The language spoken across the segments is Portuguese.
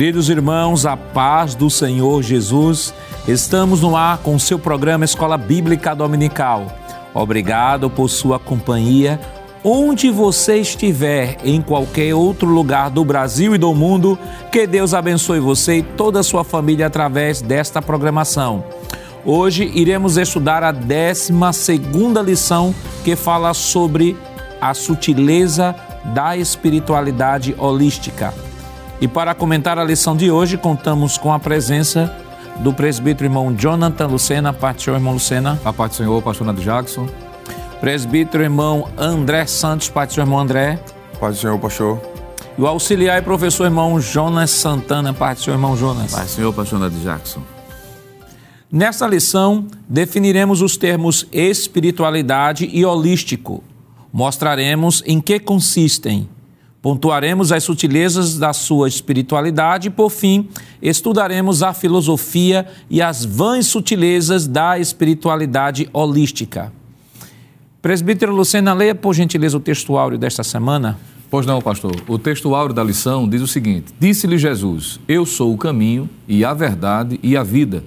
Queridos irmãos, a paz do Senhor Jesus, estamos no ar com o seu programa Escola Bíblica Dominical. Obrigado por sua companhia. Onde você estiver, em qualquer outro lugar do Brasil e do mundo, que Deus abençoe você e toda a sua família através desta programação. Hoje iremos estudar a 12 lição que fala sobre a sutileza da espiritualidade holística. E para comentar a lição de hoje, contamos com a presença do presbítero irmão Jonathan Lucena, do Senhor, irmão Lucena. A paz do Senhor, pastor Nando Jackson. Presbítero irmão André Santos, do Senhor, irmão André. Paz do Senhor, pastor. E o auxiliar e professor irmão Jonas Santana, do Senhor, irmão Jonas. Do Senhor, pastor Nando Jackson. Nesta lição, definiremos os termos espiritualidade e holístico. Mostraremos em que consistem Pontuaremos as sutilezas da sua espiritualidade e, por fim, estudaremos a filosofia e as vãs sutilezas da espiritualidade holística. Presbítero Lucena, leia por gentileza o texto áureo desta semana. Pois não, pastor. O texto áureo da lição diz o seguinte: Disse-lhe Jesus: Eu sou o caminho e a verdade e a vida.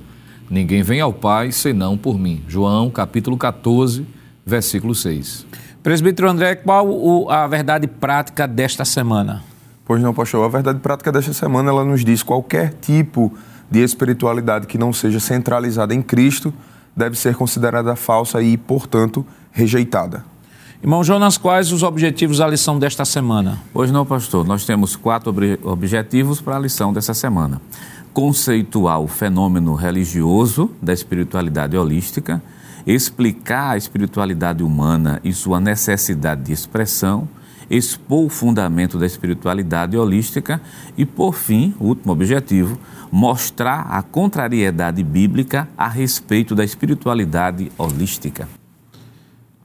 Ninguém vem ao Pai senão por mim. João, capítulo 14, versículo 6. Presbítero André, qual a verdade prática desta semana? Pois não, pastor. A verdade prática desta semana ela nos diz qualquer tipo de espiritualidade que não seja centralizada em Cristo deve ser considerada falsa e, portanto, rejeitada. Irmão Jonas, quais os objetivos da lição desta semana? Pois não, pastor. Nós temos quatro ob objetivos para a lição dessa semana: conceituar o fenômeno religioso da espiritualidade holística explicar a espiritualidade humana e sua necessidade de expressão, expor o fundamento da espiritualidade holística e, por fim, último objetivo, mostrar a contrariedade bíblica a respeito da espiritualidade holística.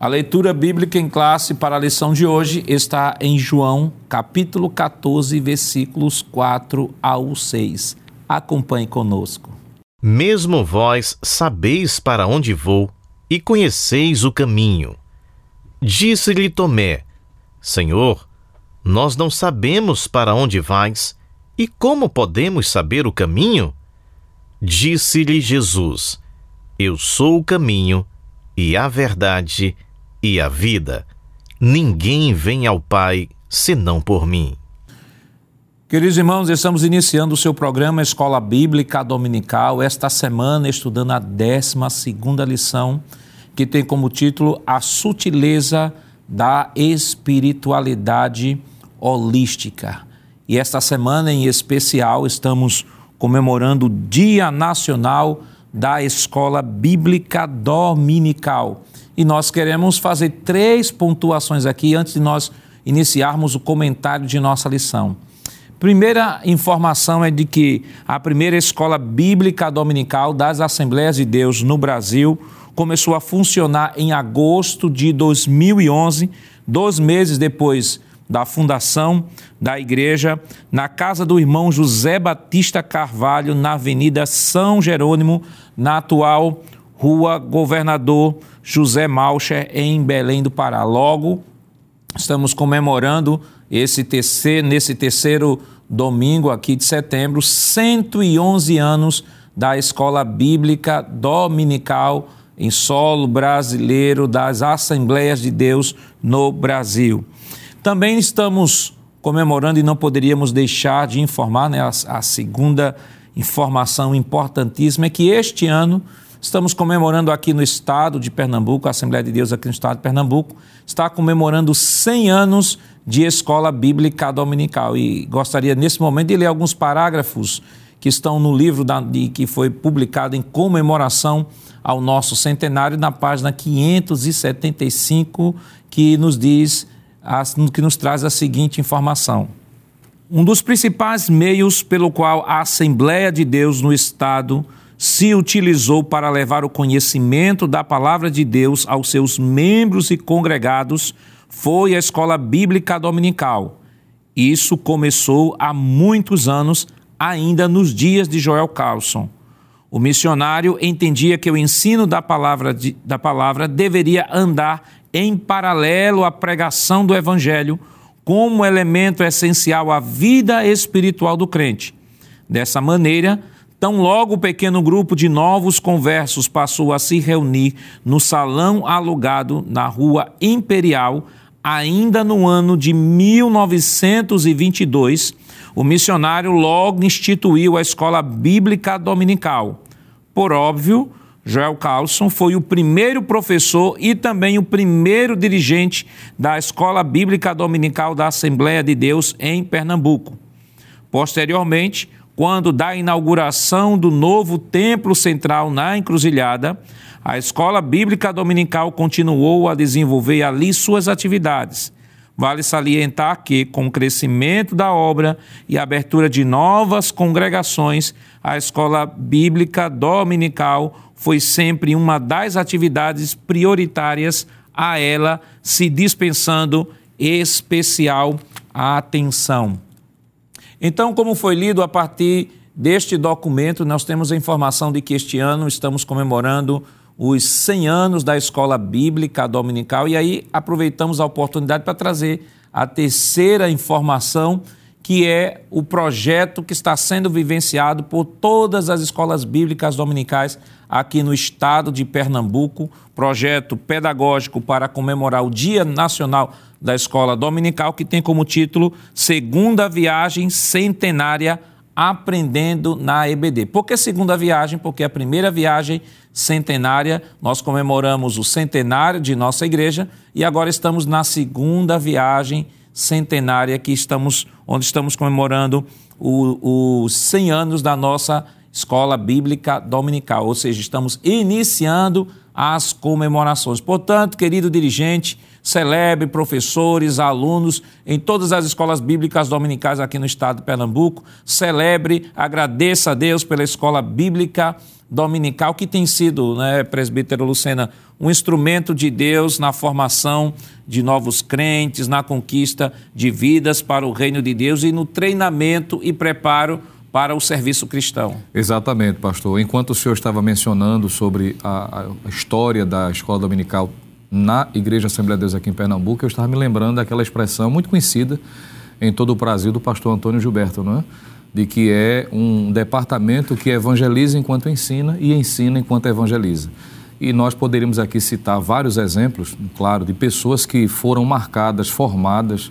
A leitura bíblica em classe para a lição de hoje está em João, capítulo 14, versículos 4 ao 6. Acompanhe conosco. Mesmo vós sabeis para onde vou e conheceis o caminho. Disse-lhe Tomé: Senhor, nós não sabemos para onde vais, e como podemos saber o caminho? Disse-lhe Jesus: Eu sou o caminho, e a verdade, e a vida. Ninguém vem ao Pai senão por mim. Queridos irmãos, estamos iniciando o seu programa Escola Bíblica Dominical, esta semana estudando a 12 lição, que tem como título A Sutileza da Espiritualidade Holística. E esta semana em especial estamos comemorando o Dia Nacional da Escola Bíblica Dominical. E nós queremos fazer três pontuações aqui antes de nós iniciarmos o comentário de nossa lição. Primeira informação é de que a primeira escola bíblica dominical das Assembleias de Deus no Brasil começou a funcionar em agosto de 2011, dois meses depois da fundação da igreja, na casa do irmão José Batista Carvalho, na Avenida São Jerônimo, na atual Rua Governador José Malcher, em Belém do Pará. Logo, estamos comemorando esse terceiro, nesse terceiro domingo aqui de setembro, 111 anos da Escola Bíblica Dominical em solo brasileiro das Assembleias de Deus no Brasil. Também estamos comemorando e não poderíamos deixar de informar, né, a, a segunda informação importantíssima é que este ano Estamos comemorando aqui no estado de Pernambuco, a Assembleia de Deus aqui no estado de Pernambuco, está comemorando 100 anos de escola bíblica dominical. E gostaria, nesse momento, de ler alguns parágrafos que estão no livro da, de, que foi publicado em comemoração ao nosso centenário, na página 575, que nos diz, que nos traz a seguinte informação. Um dos principais meios pelo qual a Assembleia de Deus no Estado se utilizou para levar o conhecimento da palavra de Deus aos seus membros e congregados foi a escola bíblica dominical. Isso começou há muitos anos, ainda nos dias de Joel Carlson. O missionário entendia que o ensino da palavra, de, da palavra deveria andar em paralelo à pregação do evangelho como elemento essencial à vida espiritual do crente. Dessa maneira, tão logo o pequeno grupo de novos conversos passou a se reunir no salão alugado na Rua Imperial, ainda no ano de 1922, o missionário logo instituiu a escola bíblica dominical. Por óbvio, Joel Carlson foi o primeiro professor e também o primeiro dirigente da Escola Bíblica Dominical da Assembleia de Deus em Pernambuco. Posteriormente, quando da inauguração do novo templo central na Encruzilhada, a Escola Bíblica Dominical continuou a desenvolver ali suas atividades. Vale salientar que, com o crescimento da obra e a abertura de novas congregações, a Escola Bíblica Dominical foi sempre uma das atividades prioritárias a ela, se dispensando especial atenção. Então, como foi lido a partir deste documento, nós temos a informação de que este ano estamos comemorando os 100 anos da Escola Bíblica Dominical e aí aproveitamos a oportunidade para trazer a terceira informação que é o projeto que está sendo vivenciado por todas as escolas bíblicas dominicais aqui no estado de Pernambuco, projeto pedagógico para comemorar o Dia Nacional da Escola Dominical, que tem como título Segunda Viagem Centenária Aprendendo na EBD. Por que segunda viagem? Porque a primeira viagem centenária, nós comemoramos o centenário de nossa igreja e agora estamos na segunda viagem centenária que estamos, onde estamos comemorando os 100 anos da nossa escola bíblica dominical, ou seja, estamos iniciando as comemorações. Portanto, querido dirigente, celebre professores, alunos em todas as escolas bíblicas dominicais aqui no estado de Pernambuco, celebre, agradeça a Deus pela escola bíblica dominical que tem sido, né, presbítero Lucena, um instrumento de Deus na formação de novos crentes, na conquista de vidas para o reino de Deus e no treinamento e preparo para o serviço cristão. Exatamente, pastor. Enquanto o senhor estava mencionando sobre a, a história da escola dominical na Igreja Assembleia de Deus aqui em Pernambuco, eu estava me lembrando daquela expressão muito conhecida em todo o Brasil do pastor Antônio Gilberto, não é? De que é um departamento que evangeliza enquanto ensina e ensina enquanto evangeliza. E nós poderíamos aqui citar vários exemplos, claro, de pessoas que foram marcadas, formadas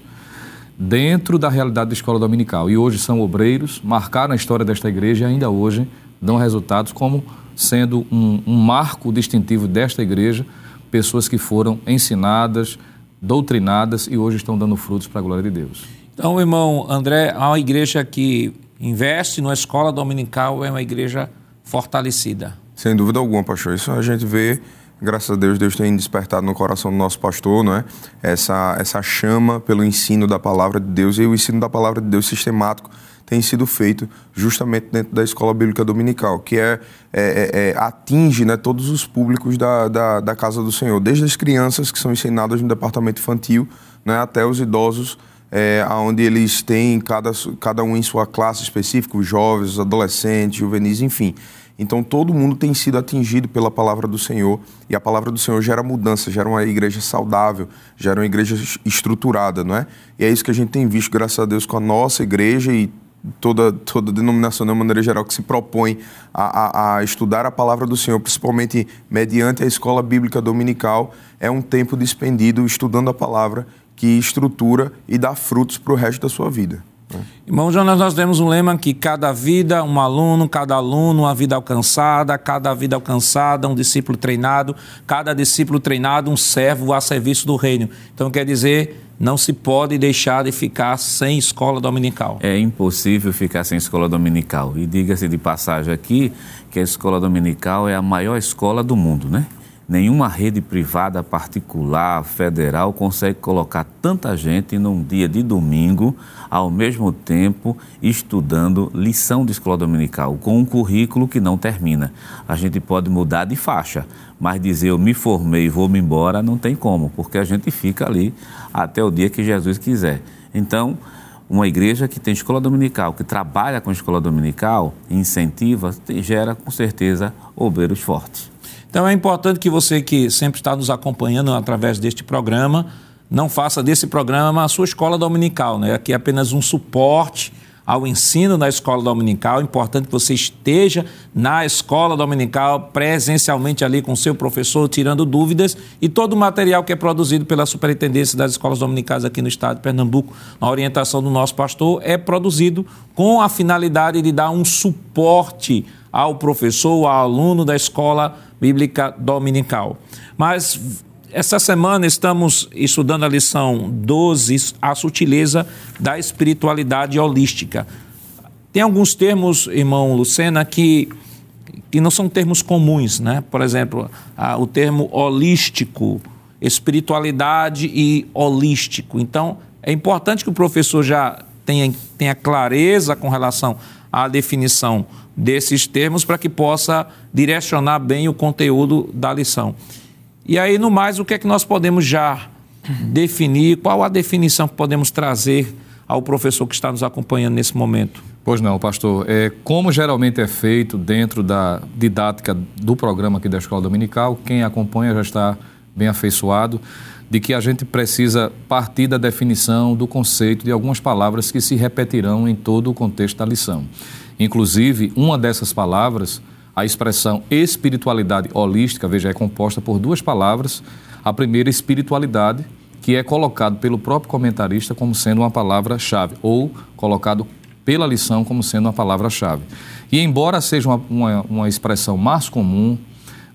dentro da realidade da escola dominical. E hoje são obreiros, marcaram a história desta igreja e ainda hoje dão resultados como sendo um, um marco distintivo desta igreja, pessoas que foram ensinadas, doutrinadas e hoje estão dando frutos para a glória de Deus. Então, irmão André, a igreja que investe na escola dominical é uma igreja fortalecida. Sem dúvida alguma, pastor. Isso a gente vê, graças a Deus, Deus tem despertado no coração do nosso pastor, não é? Essa, essa chama pelo ensino da palavra de Deus e o ensino da palavra de Deus sistemático tem sido feito justamente dentro da escola bíblica dominical, que é, é, é, é atinge né, todos os públicos da, da, da, casa do Senhor, desde as crianças que são ensinadas no departamento infantil né, até os idosos, é, onde eles têm cada, cada um em sua classe específica, os jovens, os adolescentes, juvenis, enfim. Então todo mundo tem sido atingido pela palavra do Senhor e a palavra do Senhor gera mudança, gera uma igreja saudável, gera uma igreja estruturada, não é? E é isso que a gente tem visto, graças a Deus, com a nossa igreja e toda, toda denominação, de uma maneira geral, que se propõe a, a, a, estudar a palavra do Senhor, principalmente mediante a escola bíblica dominical, é um tempo despendido estudando a palavra que estrutura e dá frutos para o resto da sua vida. Irmão Jonas, nós temos um lema que cada vida, um aluno, cada aluno, uma vida alcançada, cada vida alcançada, um discípulo treinado, cada discípulo treinado, um servo a serviço do reino. Então quer dizer, não se pode deixar de ficar sem escola dominical. É impossível ficar sem escola dominical. E diga-se de passagem aqui que a escola dominical é a maior escola do mundo, né? Nenhuma rede privada, particular, federal consegue colocar tanta gente num dia de domingo, ao mesmo tempo estudando lição de escola dominical, com um currículo que não termina. A gente pode mudar de faixa, mas dizer eu me formei e vou me embora não tem como, porque a gente fica ali até o dia que Jesus quiser. Então, uma igreja que tem escola dominical, que trabalha com escola dominical, incentiva, gera com certeza obreiros fortes. Então é importante que você que sempre está nos acompanhando através deste programa, não faça desse programa a sua escola dominical, né? Aqui é apenas um suporte ao ensino na escola dominical. É importante que você esteja na escola dominical, presencialmente ali com seu professor, tirando dúvidas. E todo o material que é produzido pela Superintendência das Escolas Dominicais aqui no estado de Pernambuco, na orientação do nosso pastor, é produzido com a finalidade de dar um suporte ao professor, ao aluno da escola bíblica dominical. Mas essa semana estamos estudando a lição 12, a sutileza da espiritualidade holística. Tem alguns termos, irmão Lucena, que, que não são termos comuns, né? Por exemplo, o termo holístico, espiritualidade e holístico. Então, é importante que o professor já tenha, tenha clareza com relação à definição desses termos para que possa direcionar bem o conteúdo da lição. E aí, no mais, o que é que nós podemos já definir? Qual a definição que podemos trazer ao professor que está nos acompanhando nesse momento? Pois não, pastor. É, como geralmente é feito dentro da didática do programa aqui da Escola Dominical, quem acompanha já está bem afeiçoado de que a gente precisa partir da definição do conceito de algumas palavras que se repetirão em todo o contexto da lição. Inclusive, uma dessas palavras a expressão espiritualidade holística, veja, é composta por duas palavras. A primeira, espiritualidade, que é colocado pelo próprio comentarista como sendo uma palavra-chave, ou colocado pela lição como sendo uma palavra-chave. E embora seja uma, uma, uma expressão mais comum,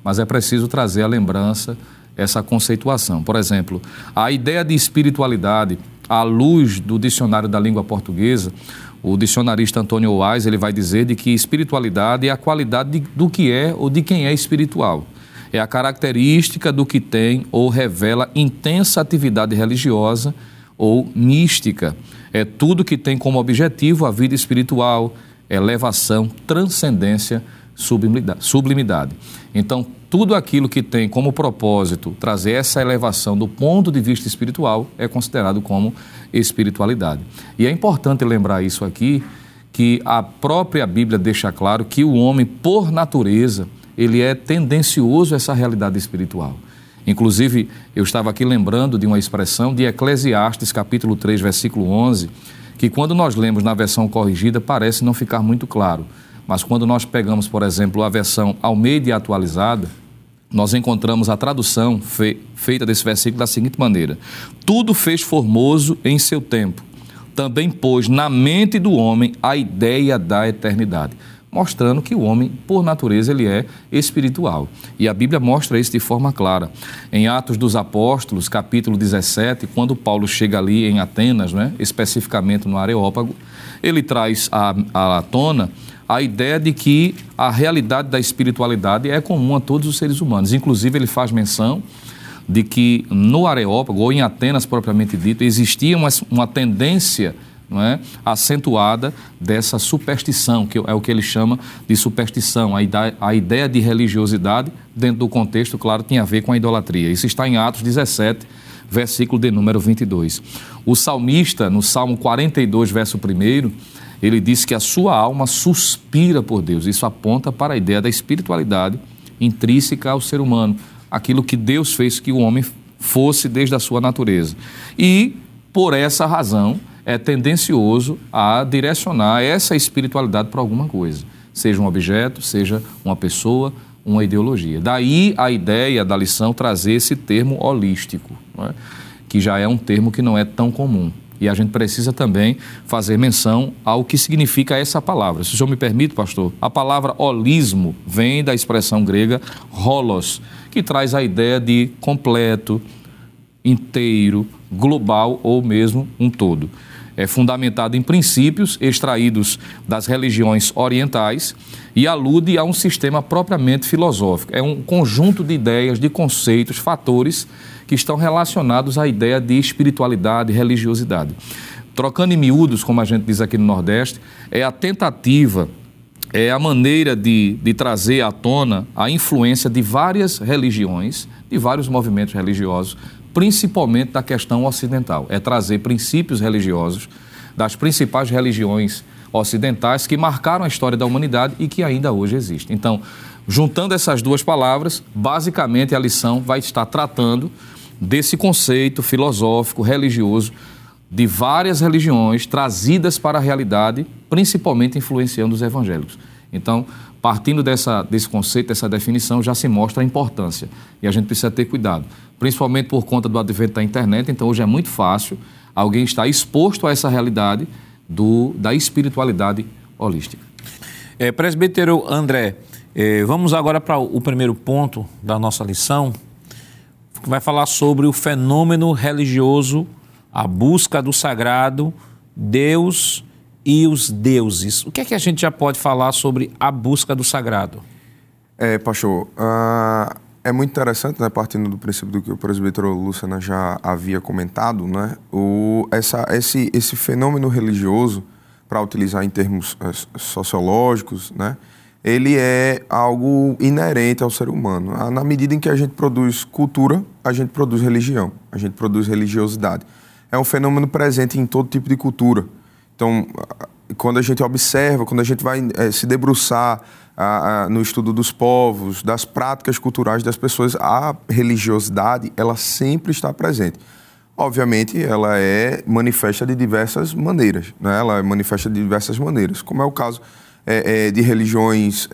mas é preciso trazer a lembrança essa conceituação. Por exemplo, a ideia de espiritualidade, à luz do dicionário da língua portuguesa, o dicionarista Antônio Wise ele vai dizer de que espiritualidade é a qualidade de, do que é ou de quem é espiritual. É a característica do que tem ou revela intensa atividade religiosa ou mística. É tudo que tem como objetivo a vida espiritual, elevação, transcendência, sublimidade. Então, tudo aquilo que tem como propósito trazer essa elevação do ponto de vista espiritual é considerado como espiritualidade. E é importante lembrar isso aqui, que a própria Bíblia deixa claro que o homem, por natureza, ele é tendencioso a essa realidade espiritual. Inclusive, eu estava aqui lembrando de uma expressão de Eclesiastes, capítulo 3, versículo 11, que quando nós lemos na versão corrigida parece não ficar muito claro. Mas quando nós pegamos, por exemplo, a versão Almeida atualizada, nós encontramos a tradução fe feita desse versículo da seguinte maneira: Tudo fez formoso em seu tempo, também pôs na mente do homem a ideia da eternidade, mostrando que o homem, por natureza, ele é espiritual. E a Bíblia mostra isso de forma clara. Em Atos dos Apóstolos, capítulo 17, quando Paulo chega ali em Atenas, né, especificamente no Areópago, ele traz à, tona a ideia de que a realidade da espiritualidade é comum a todos os seres humanos. Inclusive, ele faz menção de que no Areópago, ou em Atenas propriamente dito, existia uma, uma tendência é, acentuada dessa superstição, que é o que ele chama de superstição. A ideia, a ideia de religiosidade, dentro do contexto, claro, tinha a ver com a idolatria. Isso está em Atos 17, versículo de número 22. O salmista, no Salmo 42, verso 1, ele diz que a sua alma suspira por Deus. Isso aponta para a ideia da espiritualidade intrínseca ao ser humano, aquilo que Deus fez que o homem fosse desde a sua natureza. E, por essa razão, é tendencioso a direcionar essa espiritualidade para alguma coisa, seja um objeto, seja uma pessoa, uma ideologia. Daí a ideia da lição trazer esse termo holístico, é? que já é um termo que não é tão comum. E a gente precisa também fazer menção ao que significa essa palavra. Se o senhor me permite, pastor, a palavra holismo vem da expressão grega holos, que traz a ideia de completo, inteiro, global ou mesmo um todo. É fundamentado em princípios extraídos das religiões orientais e alude a um sistema propriamente filosófico. É um conjunto de ideias, de conceitos, fatores que estão relacionados à ideia de espiritualidade e religiosidade. Trocando em miúdos, como a gente diz aqui no Nordeste, é a tentativa, é a maneira de, de trazer à tona a influência de várias religiões, de vários movimentos religiosos, principalmente da questão ocidental. É trazer princípios religiosos das principais religiões ocidentais que marcaram a história da humanidade e que ainda hoje existem. Então, juntando essas duas palavras, basicamente a lição vai estar tratando desse conceito filosófico, religioso, de várias religiões trazidas para a realidade, principalmente influenciando os evangélicos. Então, partindo dessa, desse conceito, dessa definição, já se mostra a importância. E a gente precisa ter cuidado, principalmente por conta do advento da internet. Então, hoje é muito fácil alguém estar exposto a essa realidade do, da espiritualidade holística. É, presbítero André, é, vamos agora para o primeiro ponto da nossa lição, vai falar sobre o fenômeno religioso, a busca do sagrado, Deus e os deuses. O que é que a gente já pode falar sobre a busca do sagrado? É, pastor, uh, é muito interessante, né, partindo do princípio do que o presbítero Luciana já havia comentado, né, o, essa, esse, esse fenômeno religioso, para utilizar em termos uh, sociológicos, né, ele é algo inerente ao ser humano. Ah, na medida em que a gente produz cultura, a gente produz religião, a gente produz religiosidade. É um fenômeno presente em todo tipo de cultura. Então, quando a gente observa, quando a gente vai é, se debruçar a, a, no estudo dos povos, das práticas culturais das pessoas, a religiosidade, ela sempre está presente. Obviamente, ela é manifesta de diversas maneiras, né? ela é manifesta de diversas maneiras, como é o caso é, é, de religiões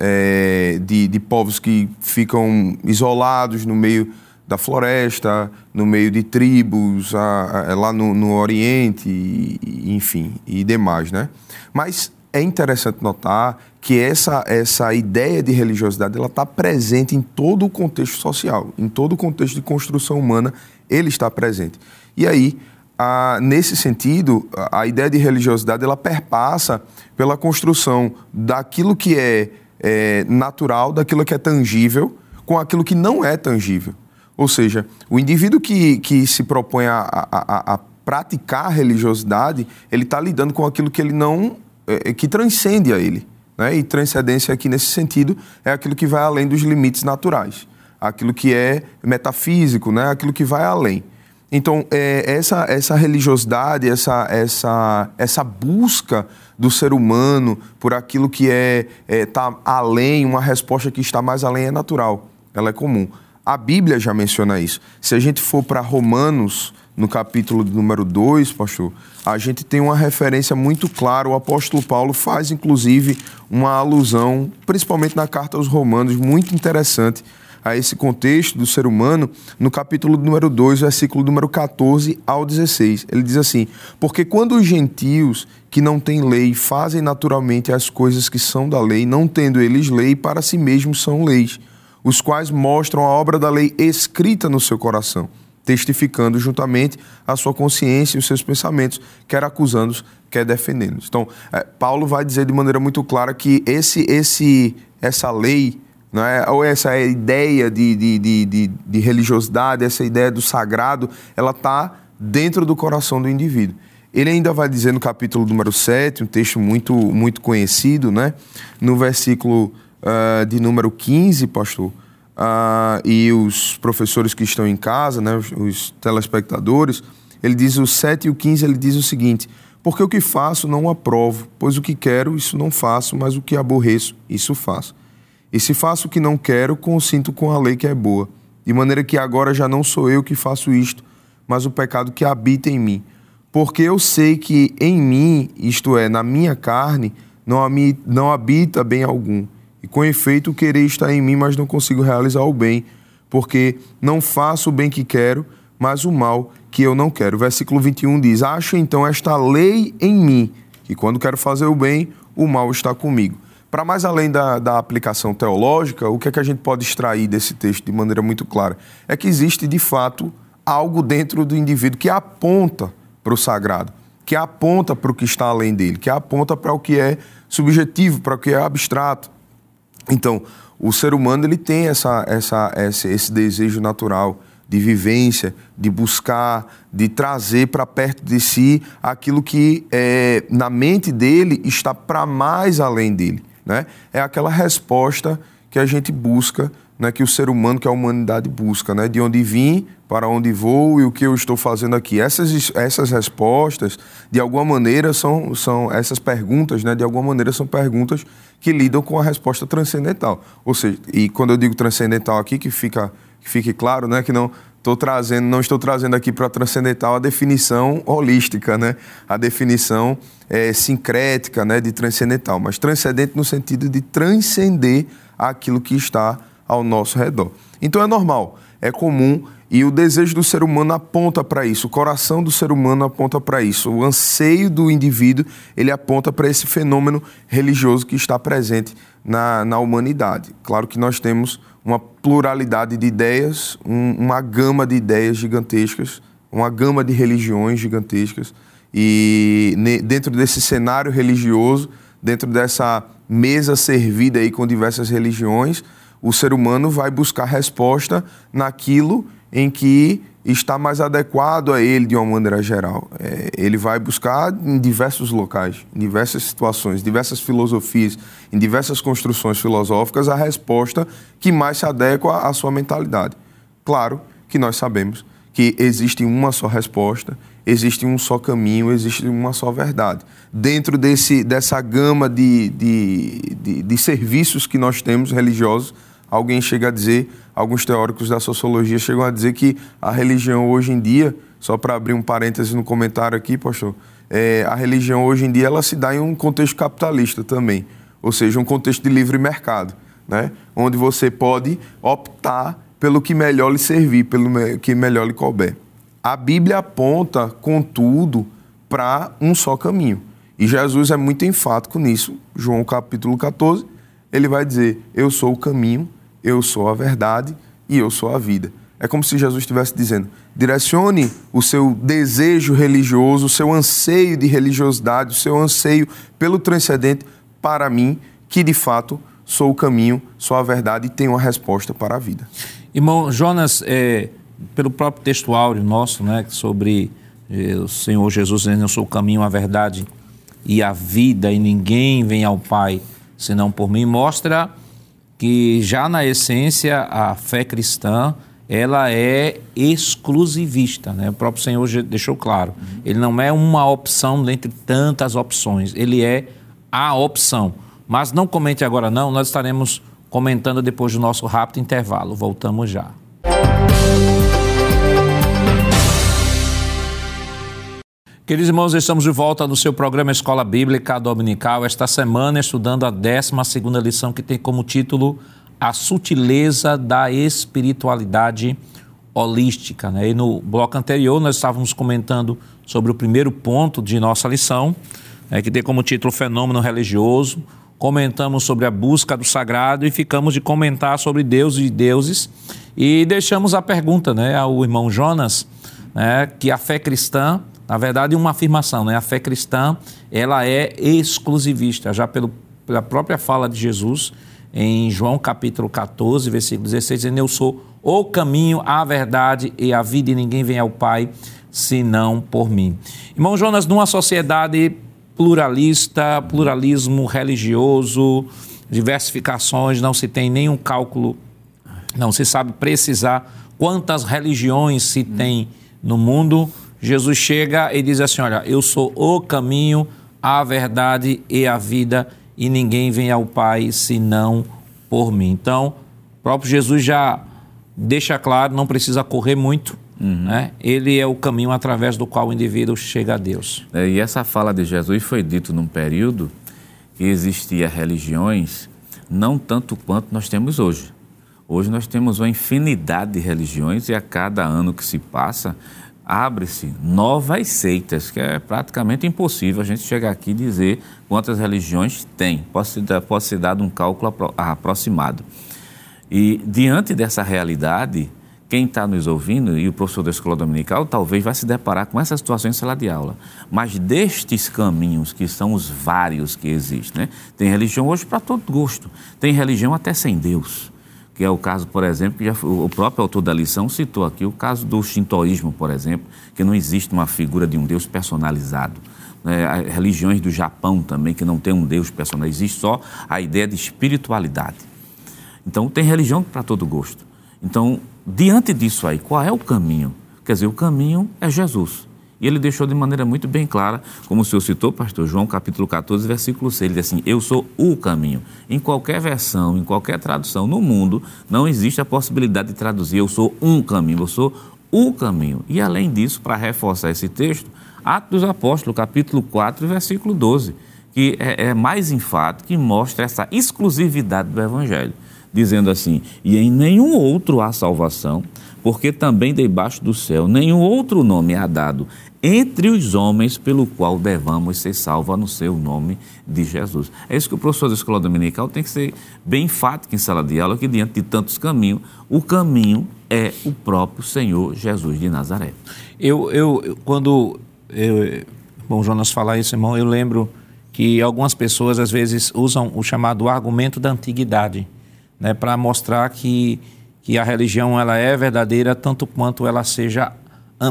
de, de povos que ficam isolados no meio da floresta, no meio de tribos, a, a, lá no, no Oriente, e, enfim, e demais, né? Mas é interessante notar que essa, essa ideia de religiosidade ela está presente em todo o contexto social, em todo o contexto de construção humana, ele está presente. E aí, a, nesse sentido, a, a ideia de religiosidade ela perpassa pela construção daquilo que é, é natural, daquilo que é tangível, com aquilo que não é tangível. Ou seja, o indivíduo que, que se propõe a, a, a praticar a religiosidade, ele está lidando com aquilo que ele não. É, é, que transcende a ele. Né? E transcendência aqui nesse sentido é aquilo que vai além dos limites naturais, aquilo que é metafísico, né? aquilo que vai além. Então, é, essa, essa religiosidade, essa, essa, essa busca do ser humano por aquilo que é, é tá além, uma resposta que está mais além é natural, ela é comum. A Bíblia já menciona isso. Se a gente for para Romanos, no capítulo número 2, pastor, a gente tem uma referência muito clara. O apóstolo Paulo faz, inclusive, uma alusão, principalmente na carta aos Romanos, muito interessante a esse contexto do ser humano, no capítulo número 2, versículo número 14 ao 16. Ele diz assim: Porque quando os gentios que não têm lei fazem naturalmente as coisas que são da lei, não tendo eles lei, para si mesmos são leis os quais mostram a obra da lei escrita no seu coração, testificando juntamente a sua consciência e os seus pensamentos, quer acusando-os, quer defendendo-os. Então, é, Paulo vai dizer de maneira muito clara que esse, esse, essa lei, não é? ou essa ideia de, de, de, de, de religiosidade, essa ideia do sagrado, ela está dentro do coração do indivíduo. Ele ainda vai dizer no capítulo número 7, um texto muito, muito conhecido, né? no versículo uh, de número 15, pastor, uh, e os professores que estão em casa, né, os, os, telespectadores, ele diz o 7 e o 15, ele diz o seguinte: Porque o que faço não aprovo, pois o que quero, isso não faço, mas o que aborreço, isso faço. E se faço o que não quero, consinto com a lei que é boa, de maneira que agora já não sou eu que faço isto, mas o pecado que habita em mim. Porque eu sei que em mim, isto é, na minha carne, não, não habita bem algum e com efeito, o querer está em mim, mas não consigo realizar o bem, porque não faço o bem que quero, mas o mal que eu não quero. versículo 21 diz: Acho então esta lei em mim, que quando quero fazer o bem, o mal está comigo. Para mais além da, da aplicação teológica, o que é que a gente pode extrair desse texto de maneira muito clara? É que existe, de fato, algo dentro do indivíduo que aponta para o sagrado, que aponta para o que está além dele, que aponta para o que é subjetivo, para o que é abstrato. Então, o ser humano ele tem essa, essa, esse, esse desejo natural de vivência, de buscar, de trazer para perto de si aquilo que é, na mente dele está para mais além dele. Né? É aquela resposta que a gente busca, né, que o ser humano, que a humanidade busca, né? de onde vim, para onde vou e o que eu estou fazendo aqui. Essas, essas respostas, de alguma maneira, são, são essas perguntas, né, de alguma maneira, são perguntas que lidam com a resposta transcendental. Ou seja, e quando eu digo transcendental aqui, que fica que fique claro, né, que não, Estou trazendo, não estou trazendo aqui para transcendental a definição holística, né? A definição é, sincrética, né, de transcendental, mas transcendente no sentido de transcender aquilo que está ao nosso redor. Então é normal, é comum e o desejo do ser humano aponta para isso, o coração do ser humano aponta para isso, o anseio do indivíduo ele aponta para esse fenômeno religioso que está presente na, na humanidade. Claro que nós temos uma pluralidade de ideias, um, uma gama de ideias gigantescas, uma gama de religiões gigantescas e ne, dentro desse cenário religioso, dentro dessa mesa servida aí com diversas religiões, o ser humano vai buscar resposta naquilo em que está mais adequado a ele de uma maneira geral. É, ele vai buscar em diversos locais, em diversas situações, diversas filosofias, em diversas construções filosóficas, a resposta que mais se adequa à sua mentalidade. Claro que nós sabemos que existe uma só resposta, existe um só caminho, existe uma só verdade. Dentro desse, dessa gama de, de, de, de serviços que nós temos religiosos, alguém chega a dizer, alguns teóricos da sociologia chegam a dizer que a religião hoje em dia, só para abrir um parêntese no comentário aqui, pastor, é, a religião hoje em dia ela se dá em um contexto capitalista também, ou seja, um contexto de livre mercado, né? onde você pode optar pelo que melhor lhe servir, pelo que melhor lhe couber. A Bíblia aponta, contudo, para um só caminho. E Jesus é muito enfático nisso. João capítulo 14, ele vai dizer: Eu sou o caminho, eu sou a verdade e eu sou a vida. É como se Jesus estivesse dizendo: direcione o seu desejo religioso, o seu anseio de religiosidade, o seu anseio pelo transcendente para mim, que de fato sou o caminho, sou a verdade e tenho a resposta para a vida. Irmão Jonas, é, pelo próprio texto áureo nosso, né, sobre é, o Senhor Jesus dizendo: Eu sou o caminho, a verdade e a vida, e ninguém vem ao Pai senão por mim, mostra que já na essência a fé cristã ela é exclusivista, né? O próprio Senhor deixou claro. Ele não é uma opção dentre tantas opções, ele é a opção. Mas não comente agora não, nós estaremos comentando depois do nosso rápido intervalo. Voltamos já. Queridos irmãos, estamos de volta no seu programa Escola Bíblica Dominical, esta semana estudando a 12 lição que tem como título A Sutileza da Espiritualidade Holística. Né? E no bloco anterior nós estávamos comentando sobre o primeiro ponto de nossa lição, né, que tem como título Fenômeno Religioso. Comentamos sobre a busca do sagrado e ficamos de comentar sobre Deus e deuses. E deixamos a pergunta né, ao irmão Jonas, né, que a fé cristã na verdade, uma afirmação, né? A fé cristã, ela é exclusivista, já pelo, pela própria fala de Jesus em João capítulo 14, versículo 16, dizendo, eu sou o caminho, a verdade e a vida e ninguém vem ao Pai senão por mim. Irmão Jonas, numa sociedade pluralista, pluralismo religioso, diversificações, não se tem nenhum cálculo, não se sabe precisar quantas religiões se tem no mundo, Jesus chega e diz assim: Olha, eu sou o caminho, a verdade e a vida, e ninguém vem ao Pai senão por mim. Então, o próprio Jesus já deixa claro, não precisa correr muito. Uhum. Né? Ele é o caminho através do qual o indivíduo chega a Deus. É, e essa fala de Jesus foi dito num período que existia religiões não tanto quanto nós temos hoje. Hoje nós temos uma infinidade de religiões e a cada ano que se passa abre-se novas seitas, que é praticamente impossível a gente chegar aqui e dizer quantas religiões tem. Pode ser, dado um cálculo aproximado. E diante dessa realidade, quem está nos ouvindo e o professor da escola dominical talvez vai se deparar com essa situação em sala de aula. Mas destes caminhos, que são os vários que existem, né? tem religião hoje para todo gosto, tem religião até sem Deus que é o caso, por exemplo, que já, o próprio autor da lição citou aqui, o caso do shintoísmo, por exemplo, que não existe uma figura de um Deus personalizado. Né? Religiões do Japão também, que não tem um Deus personalizado, existe só a ideia de espiritualidade. Então, tem religião para todo gosto. Então, diante disso aí, qual é o caminho? Quer dizer, o caminho é Jesus. E ele deixou de maneira muito bem clara, como o senhor citou, pastor João, capítulo 14, versículo 6, ele diz assim: Eu sou o caminho. Em qualquer versão, em qualquer tradução no mundo, não existe a possibilidade de traduzir eu sou um caminho, eu sou o caminho. E além disso, para reforçar esse texto, Atos dos Apóstolos, capítulo 4, versículo 12, que é, é mais enfático, que mostra essa exclusividade do Evangelho, dizendo assim: E em nenhum outro há salvação, porque também debaixo do céu nenhum outro nome há dado entre os homens pelo qual devamos ser salvos no seu nome de Jesus. É isso que o professor da escola dominical tem que ser bem enfático em sala de aula, que diante de tantos caminhos, o caminho é o próprio Senhor Jesus de Nazaré. Eu, eu quando eu, bom, Jonas falar isso, irmão, eu lembro que algumas pessoas às vezes usam o chamado argumento da antiguidade, né, para mostrar que, que a religião ela é verdadeira tanto quanto ela seja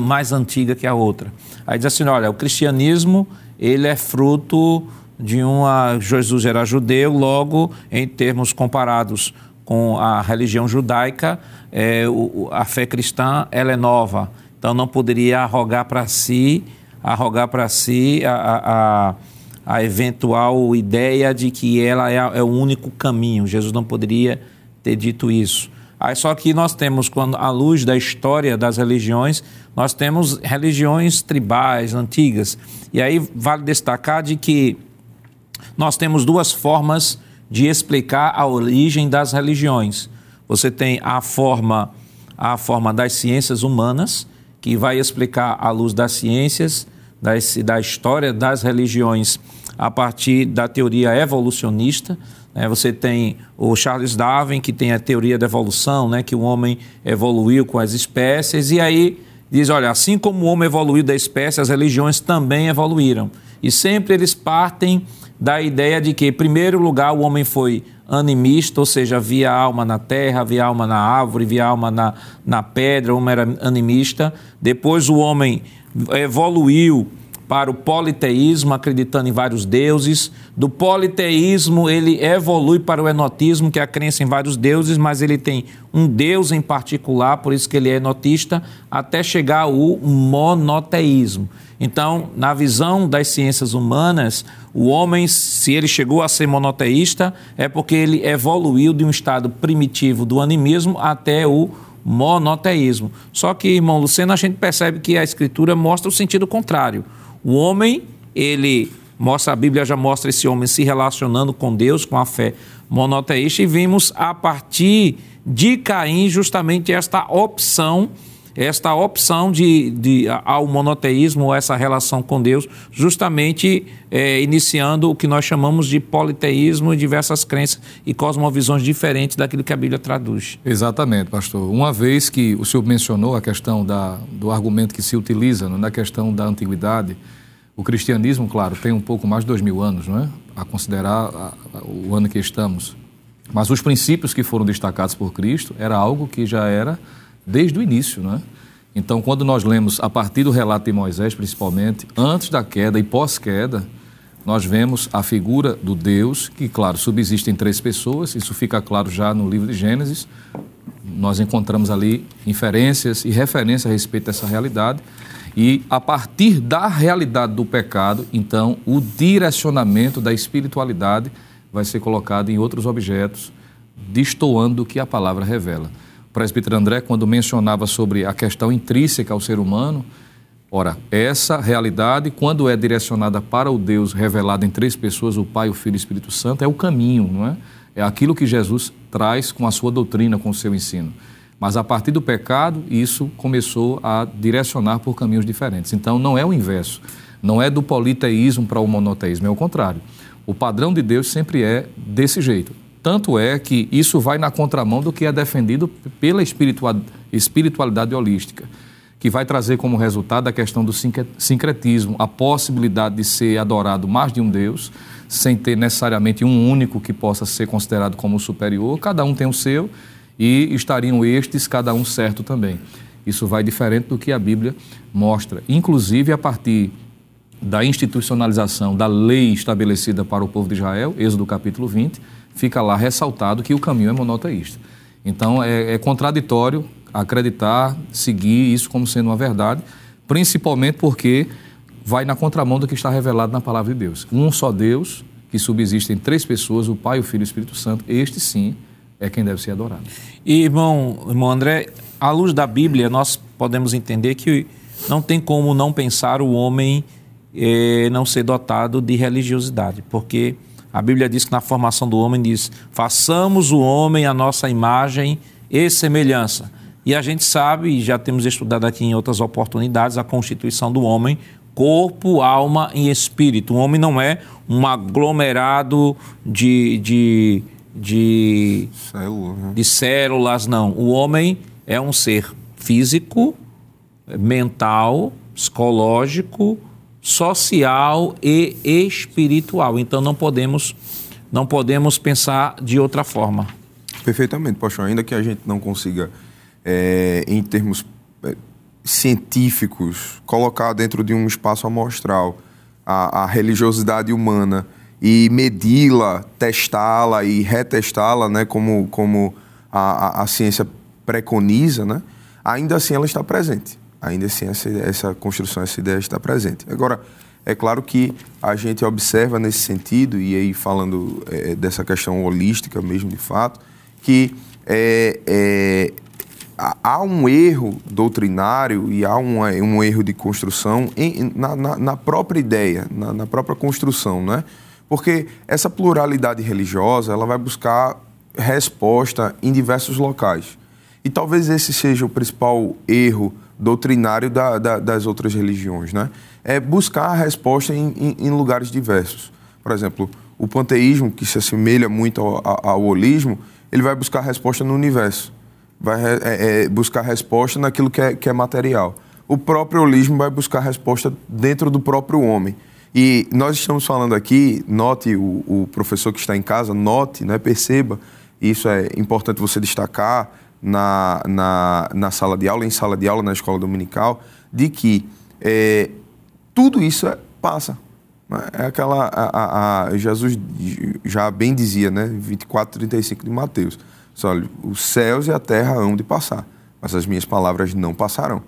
mais antiga que a outra. Aí diz assim, olha, o cristianismo ele é fruto de uma Jesus era judeu, logo em termos comparados com a religião judaica, é, a fé cristã ela é nova, então não poderia arrogar para si, arrogar para si a, a, a, eventual ideia de que ela é, é o único caminho. Jesus não poderia ter dito isso. Aí só que nós temos, quando à luz da história das religiões, nós temos religiões tribais antigas. E aí vale destacar de que nós temos duas formas de explicar a origem das religiões. Você tem a forma a forma das ciências humanas, que vai explicar à luz das ciências, das, da história das religiões a partir da teoria evolucionista. Né? Você tem o Charles Darwin, que tem a teoria da evolução, né? que o homem evoluiu com as espécies, e aí diz: olha, assim como o homem evoluiu da espécie, as religiões também evoluíram. E sempre eles partem da ideia de que, em primeiro lugar, o homem foi animista, ou seja, via alma na terra, via alma na árvore, via alma na, na pedra, o homem era animista. Depois o homem evoluiu para o politeísmo, acreditando em vários deuses. Do politeísmo, ele evolui para o enotismo, que é a crença em vários deuses, mas ele tem um deus em particular, por isso que ele é enotista, até chegar ao monoteísmo. Então, na visão das ciências humanas, o homem, se ele chegou a ser monoteísta, é porque ele evoluiu de um estado primitivo do animismo até o monoteísmo. Só que, irmão Luceno, a gente percebe que a escritura mostra o sentido contrário. O homem, ele mostra, a Bíblia já mostra esse homem se relacionando com Deus, com a fé monoteísta, e vimos a partir de Caim justamente esta opção, esta opção de, de ao monoteísmo, essa relação com Deus, justamente é, iniciando o que nós chamamos de politeísmo e diversas crenças e cosmovisões diferentes daquilo que a Bíblia traduz. Exatamente, pastor. Uma vez que o senhor mencionou a questão da, do argumento que se utiliza né, na questão da antiguidade, o cristianismo, claro, tem um pouco mais de dois mil anos, não é? A considerar a, a, o ano que estamos. Mas os princípios que foram destacados por Cristo era algo que já era desde o início, não é? Então, quando nós lemos a partir do relato de Moisés, principalmente, antes da queda e pós-queda, nós vemos a figura do Deus, que, claro, subsiste em três pessoas, isso fica claro já no livro de Gênesis. Nós encontramos ali inferências e referências a respeito dessa realidade. E a partir da realidade do pecado, então, o direcionamento da espiritualidade vai ser colocado em outros objetos, destoando do que a palavra revela. Presbítero André, quando mencionava sobre a questão intrínseca ao ser humano, ora, essa realidade, quando é direcionada para o Deus revelado em três pessoas, o Pai, o Filho e o Espírito Santo, é o caminho, não é? É aquilo que Jesus traz com a sua doutrina, com o seu ensino. Mas a partir do pecado, isso começou a direcionar por caminhos diferentes. Então não é o inverso. Não é do politeísmo para o monoteísmo, é o contrário. O padrão de Deus sempre é desse jeito. Tanto é que isso vai na contramão do que é defendido pela espiritualidade holística, que vai trazer como resultado a questão do sincretismo, a possibilidade de ser adorado mais de um Deus, sem ter necessariamente um único que possa ser considerado como superior. Cada um tem o seu e estariam estes, cada um certo também. Isso vai diferente do que a Bíblia mostra, inclusive a partir da institucionalização da lei estabelecida para o povo de Israel, Êxodo capítulo 20, fica lá ressaltado que o caminho é monoteísta. Então é, é contraditório acreditar, seguir isso como sendo uma verdade, principalmente porque vai na contramão do que está revelado na palavra de Deus. Um só Deus, que subsiste em três pessoas, o Pai, o Filho e o Espírito Santo, este sim é quem deve ser adorado. E, irmão, irmão André, à luz da Bíblia, nós podemos entender que não tem como não pensar o homem eh, não ser dotado de religiosidade, porque a Bíblia diz que na formação do homem diz: façamos o homem a nossa imagem e semelhança. E a gente sabe, e já temos estudado aqui em outras oportunidades, a constituição do homem, corpo, alma e espírito. O homem não é um aglomerado de, de, de, Célula, né? de células, não. O homem é um ser físico, mental, psicológico, social e espiritual. Então não podemos não podemos pensar de outra forma. Perfeitamente, pastor. Ainda que a gente não consiga, é, em termos é, científicos, colocar dentro de um espaço amostral a, a religiosidade humana e medi-la, testá-la e retestá-la, né, como, como a, a, a ciência preconiza, né, ainda assim ela está presente. Ainda assim essa, essa construção, essa ideia está presente. Agora, é claro que a gente observa nesse sentido, e aí falando é, dessa questão holística mesmo de fato, que é, é, há um erro doutrinário e há um, um erro de construção em, na, na, na, própria ideia, na, na, própria construção, né? Porque essa pluralidade religiosa ela vai buscar resposta em diversos locais. E talvez esse seja o principal erro doutrinário da, da, das outras religiões, né? É buscar a resposta em, em, em, lugares diversos. Por exemplo, o panteísmo, que se assemelha muito ao, ao, holismo, ele vai buscar a resposta no universo, vai é, é, buscar a resposta naquilo que é, que é material. O próprio holismo vai buscar a resposta dentro do próprio homem. E nós estamos falando aqui, note o, o professor que está em casa, note, né, perceba, isso é importante você destacar, na, na, na sala de aula, em sala de aula, na escola dominical, de que é, tudo isso é, passa. Né? É aquela. A, a, a, Jesus já bem dizia, né? 24, 35 de Mateus. Olha, os céus e a terra hão de passar, mas as minhas palavras não passarão.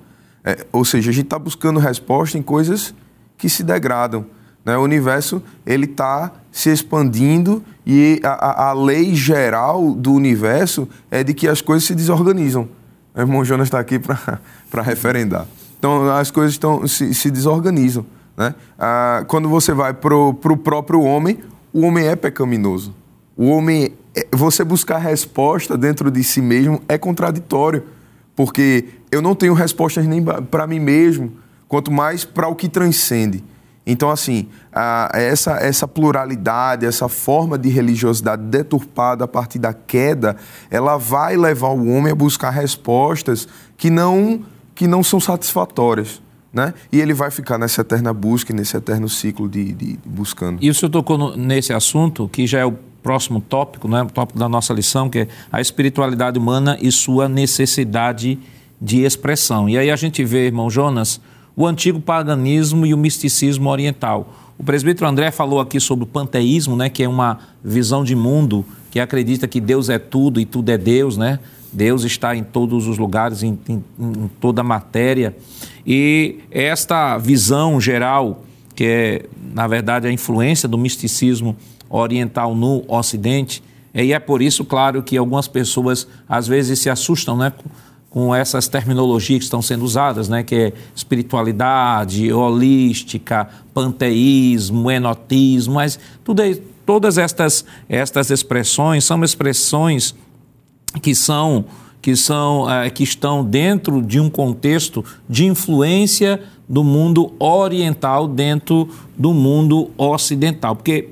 É, ou seja, a gente está buscando resposta em coisas que se degradam. Né? O universo ele está se expandindo e a, a, lei geral do universo é de que as coisas se desorganizam. O irmão Jonas está aqui para referendar. Então, as coisas estão, se, se desorganizam. Né? Ah, quando você vai para o próprio homem, o homem é pecaminoso. O homem, é, você buscar resposta dentro de si mesmo é contraditório, porque eu não tenho respostas nem para mim mesmo, quanto mais para o que transcende. Então, assim, a, essa, essa pluralidade, essa forma de religiosidade deturpada a partir da queda, ela vai levar o homem a buscar respostas que não, que não são satisfatórias. Né? E ele vai ficar nessa eterna busca, nesse eterno ciclo de, de, de buscando. E o senhor tocou no, nesse assunto, que já é o próximo tópico, né? o tópico da nossa lição, que é a espiritualidade humana e sua necessidade de expressão. E aí a gente vê, irmão Jonas, o antigo paganismo e o misticismo oriental. O presbítero André falou aqui sobre o panteísmo, né, que é uma visão de mundo que acredita que Deus é tudo e tudo é Deus, né? Deus está em todos os lugares, em, em, em toda a matéria. E esta visão geral, que é, na verdade, a influência do misticismo oriental no Ocidente, e é por isso, claro, que algumas pessoas às vezes se assustam, né? Com essas terminologias que estão sendo usadas, né, que é espiritualidade, holística, panteísmo, enotismo, mas tudo, todas estas, estas expressões são expressões que são que são é, que estão dentro de um contexto de influência do mundo oriental dentro do mundo ocidental, porque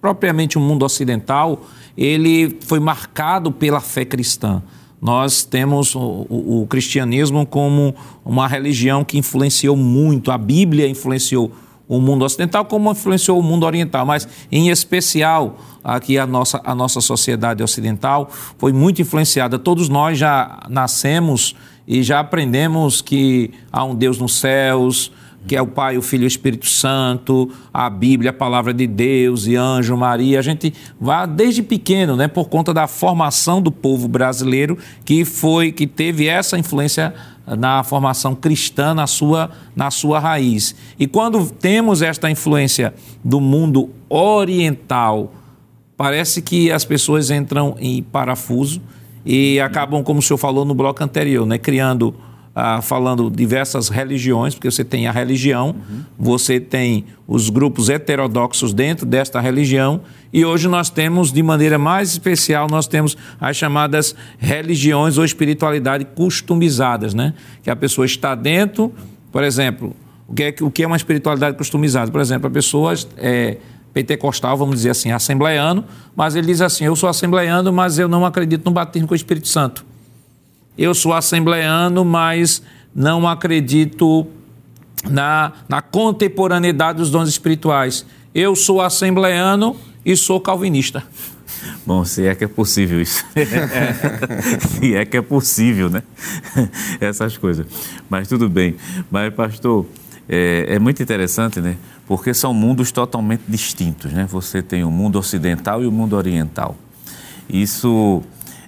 propriamente o mundo ocidental ele foi marcado pela fé cristã nós temos o, o, o, cristianismo como uma religião que influenciou muito, a Bíblia influenciou o mundo ocidental, como influenciou o mundo oriental, mas em especial aqui a nossa, a nossa sociedade ocidental foi muito influenciada. Todos nós já nascemos e já aprendemos que há um Deus nos céus, que é o Pai, o Filho e o Espírito Santo, a Bíblia, a palavra de Deus e anjo Maria. A gente vai desde pequeno, né, por conta da formação do povo brasileiro que foi que teve essa influência na formação cristã, na sua, na sua raiz. E quando temos esta influência do mundo oriental, parece que as pessoas entram em parafuso e acabam, como o senhor falou no bloco anterior, né, criando ah, falando diversas religiões, porque você tem a religião, uhum. você tem os grupos heterodoxos dentro desta religião, e hoje nós temos, de maneira mais especial, nós temos as chamadas religiões ou espiritualidade customizadas, né? Que a pessoa está dentro, por exemplo, o que é, o que é uma espiritualidade customizada? Por exemplo, a pessoa é pentecostal, vamos dizer assim, assembleiano, mas ele diz assim: eu sou assembleiano, mas eu não acredito no batismo com o Espírito Santo. Eu sou assembleano, mas não acredito na, na contemporaneidade dos dons espirituais. Eu sou assembleano e sou calvinista. Bom, se é que é possível isso. se é que é possível, né? Essas coisas. Mas tudo bem. Mas, pastor, é, é, muito interessante, né? Porque são mundos totalmente distintos, né? Você tem o mundo ocidental e o mundo oriental. Isso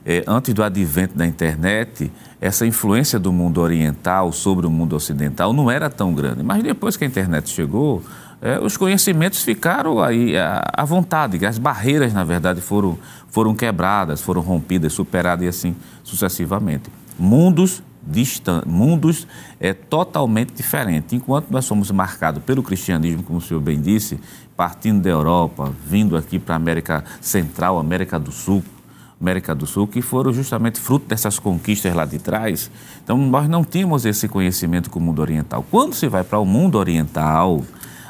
é, antes do advento da internet, essa influência do mundo oriental sobre o mundo ocidental não era tão grande. Mas depois que a internet chegou, é, os conhecimentos ficaram aí à, vontade, as barreiras, na verdade, foram, foram quebradas, foram rompidas, superadas e assim sucessivamente. Mundos distantes, mundos é, totalmente diferentes. Enquanto nós somos marcados pelo cristianismo, como o senhor bem disse, partindo da Europa, vindo aqui para a América Central, América do Sul, América do Sul, que foram justamente fruto dessas conquistas lá de trás. Então, nós não tínhamos esse conhecimento com o mundo oriental. Quando se vai para o mundo oriental,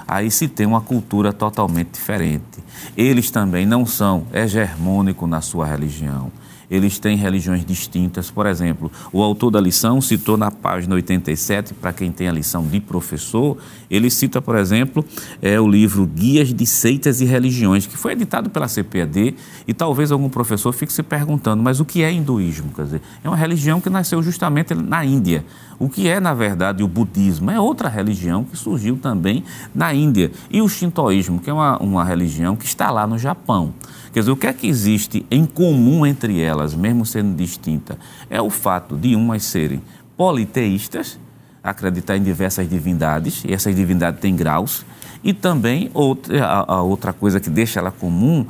aí se tem uma cultura totalmente diferente. Eles também não são hegemônicos na sua religião eles têm religiões distintas. Por exemplo, o autor da lição citou na página 87, para quem tem a lição de professor, ele cita, por exemplo, é, o livro Guias de Seitas e Religiões, que foi editado pela CPAD, e talvez algum professor fique se perguntando, mas o que é hinduísmo? Quer dizer, é uma religião que nasceu justamente na Índia. O que é, na verdade, o budismo? É outra religião que surgiu também na Índia. E o shintoísmo, que é uma, uma religião que está lá no Japão. Quer dizer, o que é que existe em comum entre elas, mesmo sendo distinta? É o fato de umas serem politeístas, acreditar em diversas divindades, e essas divindades têm graus, e também outra, a, a outra coisa que deixa ela comum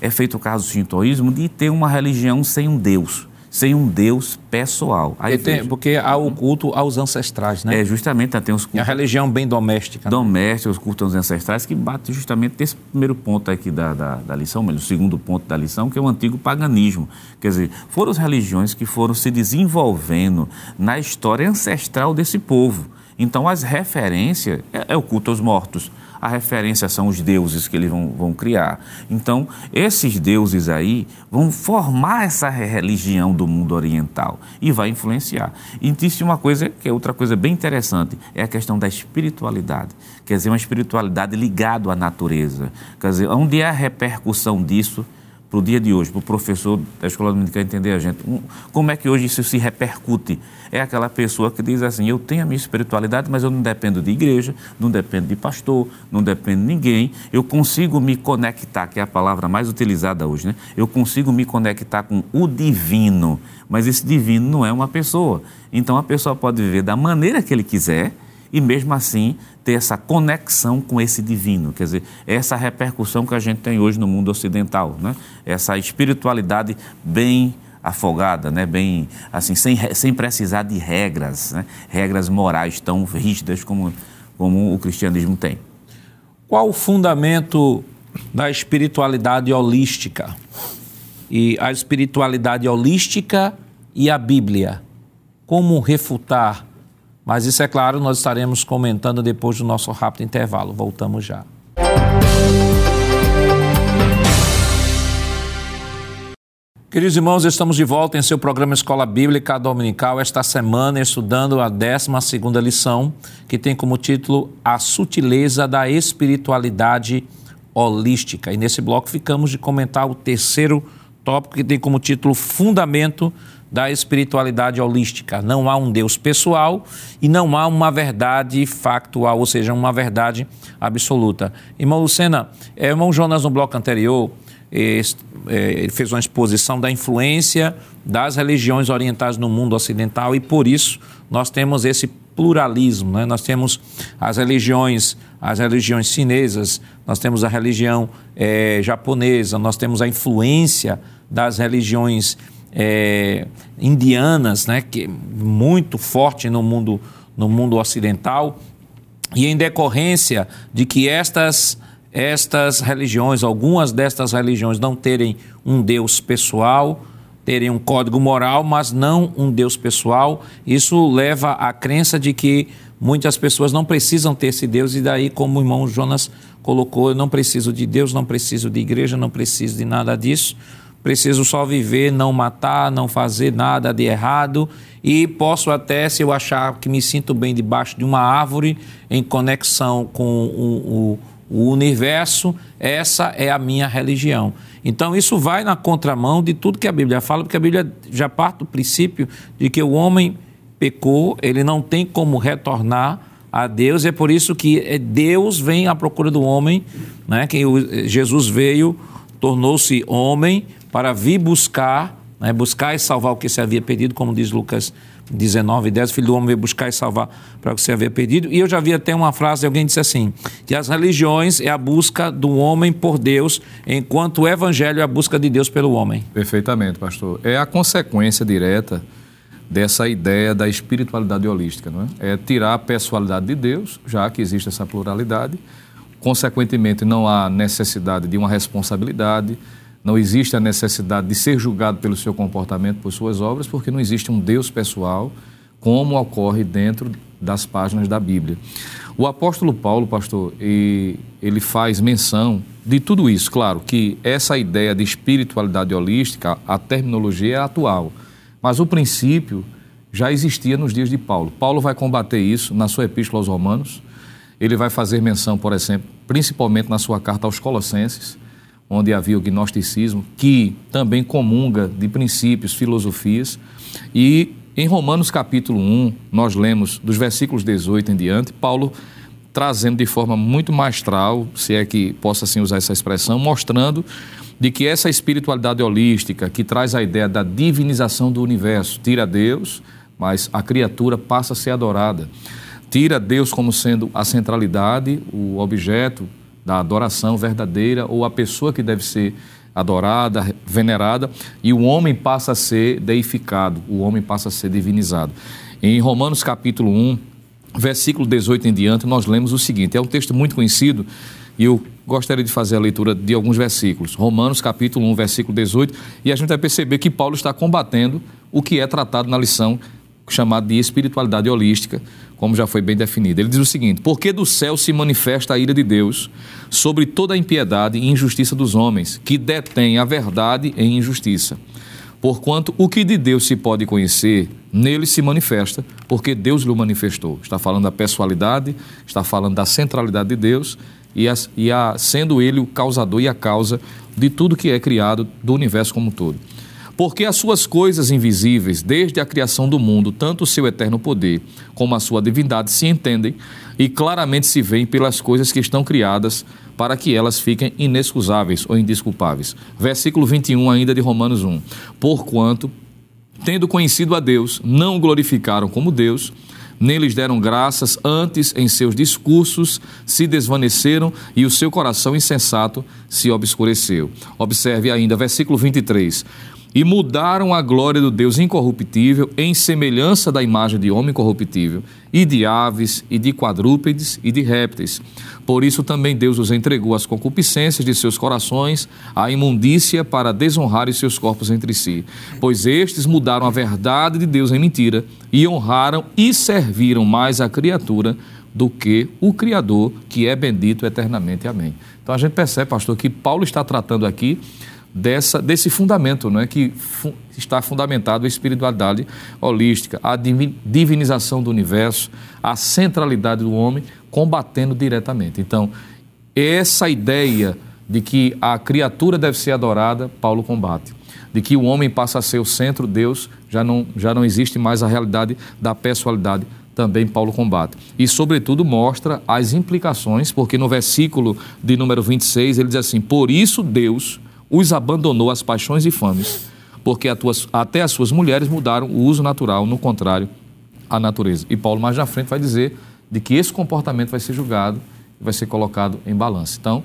é feito o caso do shintoísmo de ter uma religião sem um Deus sem um Deus pessoal. Aí tem, porque há o culto aos ancestrais, né? É, justamente, tem os cultos... E a religião bem doméstica. Né? Doméstica, os cultos aos ancestrais, que bate justamente nesse primeiro ponto aqui da, da, da lição, o segundo ponto da lição, que é o antigo paganismo. Quer dizer, foram as religiões que foram se desenvolvendo na história ancestral desse povo. Então, as referências é, é o culto aos mortos, a referência são os deuses que eles vão, vão criar. Então, esses deuses aí vão formar essa religião do mundo oriental e vai influenciar. E existe uma coisa que é outra coisa bem interessante, é a questão da espiritualidade. Quer dizer, uma espiritualidade ligada à natureza. Quer dizer, onde é a repercussão disso para o dia de hoje, para o professor da escola dominicana entender a gente. Como é que hoje isso se repercute? É aquela pessoa que diz assim: eu tenho a minha espiritualidade, mas eu não dependo de igreja, não dependo de pastor, não dependo de ninguém. Eu consigo me conectar, que é a palavra mais utilizada hoje, né? Eu consigo me conectar com o divino, mas esse divino não é uma pessoa. Então a pessoa pode viver da maneira que ele quiser e mesmo assim ter essa conexão com esse divino, quer dizer, essa repercussão que a gente tem hoje no mundo ocidental, né? essa espiritualidade bem afogada, né? bem assim, sem, sem precisar de regras, né? regras morais tão rígidas como, como o cristianismo tem. Qual o fundamento da espiritualidade holística? E a espiritualidade holística e a Bíblia. Como refutar mas isso é claro, nós estaremos comentando depois do nosso rápido intervalo. Voltamos já. Queridos irmãos, estamos de volta em seu programa Escola Bíblica Dominical, esta semana estudando a 12 lição, que tem como título A Sutileza da Espiritualidade Holística. E nesse bloco ficamos de comentar o terceiro tópico, que tem como título Fundamento da espiritualidade holística. Não há um Deus pessoal e não há uma verdade factual, ou seja, uma verdade absoluta. Irmão Lucena, irmão Jonas, no bloco anterior, ele fez uma exposição da influência das religiões orientais no mundo ocidental e por isso nós temos esse pluralismo, né? Nós temos as religiões, as religiões chinesas, nós temos a religião é, japonesa, nós temos a influência das religiões é, indianas, né? Que é muito forte no mundo no mundo ocidental e em decorrência de que estas estas religiões, algumas destas religiões não terem um Deus pessoal, terem um código moral, mas não um Deus pessoal. Isso leva à crença de que muitas pessoas não precisam ter esse Deus, e daí, como o irmão Jonas colocou, eu não preciso de Deus, não preciso de igreja, não preciso de nada disso. Preciso só viver, não matar, não fazer nada de errado e posso até, se eu achar que me sinto bem debaixo de uma árvore, em conexão com o, o o universo, essa é a minha religião. Então isso vai na contramão de tudo que a Bíblia fala, porque a Bíblia já parte do princípio de que o homem pecou, ele não tem como retornar a Deus, é por isso que é Deus vem à procura do homem, né? que Jesus veio, tornou-se homem para vir buscar, né? buscar e salvar o que se havia perdido, como diz Lucas 19, 10, o filho do homem veio buscar e salvar para o que você havia perdido. E eu já vi até uma frase, alguém disse assim, que as religiões é a busca do homem por Deus, enquanto o evangelho é a busca de Deus pelo homem. Perfeitamente, pastor. É a consequência direta dessa ideia da espiritualidade holística, não é? É tirar a pessoalidade de Deus, já que existe essa pluralidade, consequentemente não há necessidade de uma responsabilidade, não existe a necessidade de ser julgado pelo seu comportamento, por suas obras, porque não existe um Deus pessoal, como ocorre dentro das páginas da Bíblia. O apóstolo Paulo, pastor, ele faz menção de tudo isso. Claro que essa ideia de espiritualidade holística, a terminologia é atual, mas o princípio já existia nos dias de Paulo. Paulo vai combater isso na sua epístola aos Romanos. Ele vai fazer menção, por exemplo, principalmente na sua carta aos Colossenses onde havia o gnosticismo, que também comunga de princípios, filosofias. E em Romanos capítulo 1, nós lemos dos versículos 18 em diante, Paulo trazendo de forma muito maestral, se é que possa assim usar essa expressão, mostrando de que essa espiritualidade holística que traz a ideia da divinização do universo, tira Deus, mas a criatura passa a ser adorada. Tira Deus como sendo a centralidade, o objeto, da adoração verdadeira ou a pessoa que deve ser adorada, venerada, e o homem passa a ser deificado, o homem passa a ser divinizado. Em Romanos capítulo 1, versículo 18 em diante, nós lemos o seguinte: é um texto muito conhecido e eu gostaria de fazer a leitura de alguns versículos. Romanos capítulo 1, versículo 18, e a gente vai perceber que Paulo está combatendo o que é tratado na lição chamada de espiritualidade holística, como já foi bem definido. Ele diz o seguinte: Porque do céu se manifesta a ira de Deus sobre toda a impiedade e injustiça dos homens, que detêm a verdade em injustiça. Porquanto o que de Deus se pode conhecer, nele se manifesta, porque Deus lhe manifestou. Está falando da pessoalidade, está falando da centralidade de Deus e, a, e a, sendo ele o causador e a causa de tudo que é criado do universo como um todo. Porque as suas coisas invisíveis, desde a criação do mundo, tanto o seu eterno poder como a sua divindade, se entendem e claramente se veem pelas coisas que estão criadas, para que elas fiquem inexcusáveis ou indesculpáveis. Versículo 21 ainda de Romanos 1. Porquanto, tendo conhecido a Deus, não o glorificaram como Deus, nem lhes deram graças, antes em seus discursos se desvaneceram e o seu coração insensato se obscureceu. Observe ainda, versículo 23 e mudaram a glória do Deus incorruptível em semelhança da imagem de homem corruptível, e de aves, e de quadrúpedes, e de répteis. Por isso também Deus os entregou às concupiscências de seus corações, à imundícia, para desonrarem seus corpos entre si. Pois estes mudaram a verdade de Deus em mentira, e honraram e serviram mais a criatura do que o Criador, que é bendito eternamente. Amém. Então a gente percebe, pastor, que Paulo está tratando aqui dessa, desse fundamento né, que fu está fundamentado a espiritualidade holística, a divinização do universo, a centralidade do homem, combatendo diretamente. Então, essa ideia de que a criatura deve ser adorada, Paulo combate. De que o homem passa a ser o centro, Deus, já não, já não existe mais a realidade da pessoalidade, também Paulo combate. E, sobretudo, mostra as implicações, porque no versículo de número 26 ele diz assim: Por isso Deus os abandonou às paixões e fames, porque até as suas mulheres mudaram o uso natural, no contrário à natureza. E Paulo mais na frente vai dizer de que esse comportamento vai ser julgado e vai ser colocado em balança. Então,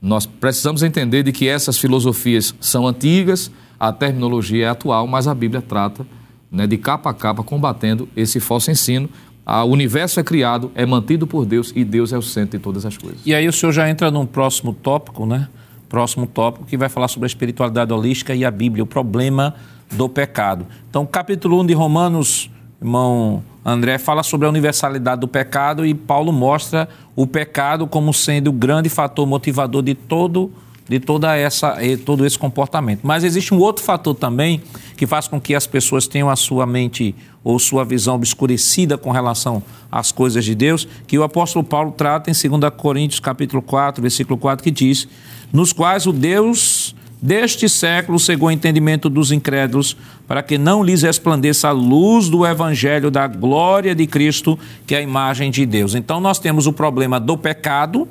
nós precisamos entender de que essas filosofias são antigas, a terminologia é atual, mas a Bíblia trata né, de capa a capa combatendo esse falso ensino. O universo é criado, é mantido por Deus e Deus é o centro de todas as coisas. E aí o senhor já entra num próximo tópico, né? Próximo tópico que vai falar sobre a espiritualidade holística e a Bíblia, o problema do pecado. Então, capítulo 1 de Romanos, irmão André, fala sobre a universalidade do pecado e Paulo mostra o pecado como sendo o grande fator motivador de todo de toda essa todo esse comportamento. Mas existe um outro fator também que faz com que as pessoas tenham a sua mente ou sua visão obscurecida com relação às coisas de Deus, que o apóstolo Paulo trata em 2 Coríntios capítulo 4, versículo 4, que diz: "Nos quais o Deus deste século cegou o entendimento dos incrédulos, para que não lhes resplandeça a luz do evangelho da glória de Cristo, que é a imagem de Deus". Então nós temos o problema do pecado,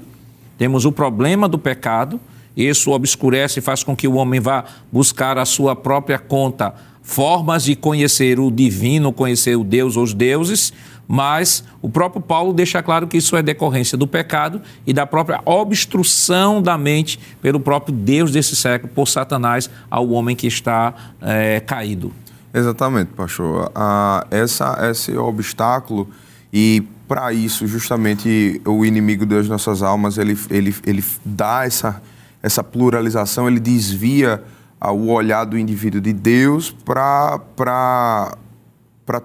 temos o problema do pecado, isso obscurece e faz com que o homem vá buscar a sua própria conta formas de conhecer o divino, conhecer o Deus ou os deuses, mas o próprio Paulo deixa claro que isso é decorrência do pecado e da própria obstrução da mente pelo próprio Deus desse século, por Satanás, ao homem que está é, caído. Exatamente, pastor. Ah, essa, esse obstáculo e para isso justamente o inimigo das nossas almas ele, ele, ele dá essa essa pluralização ele desvia o olhar do indivíduo de Deus para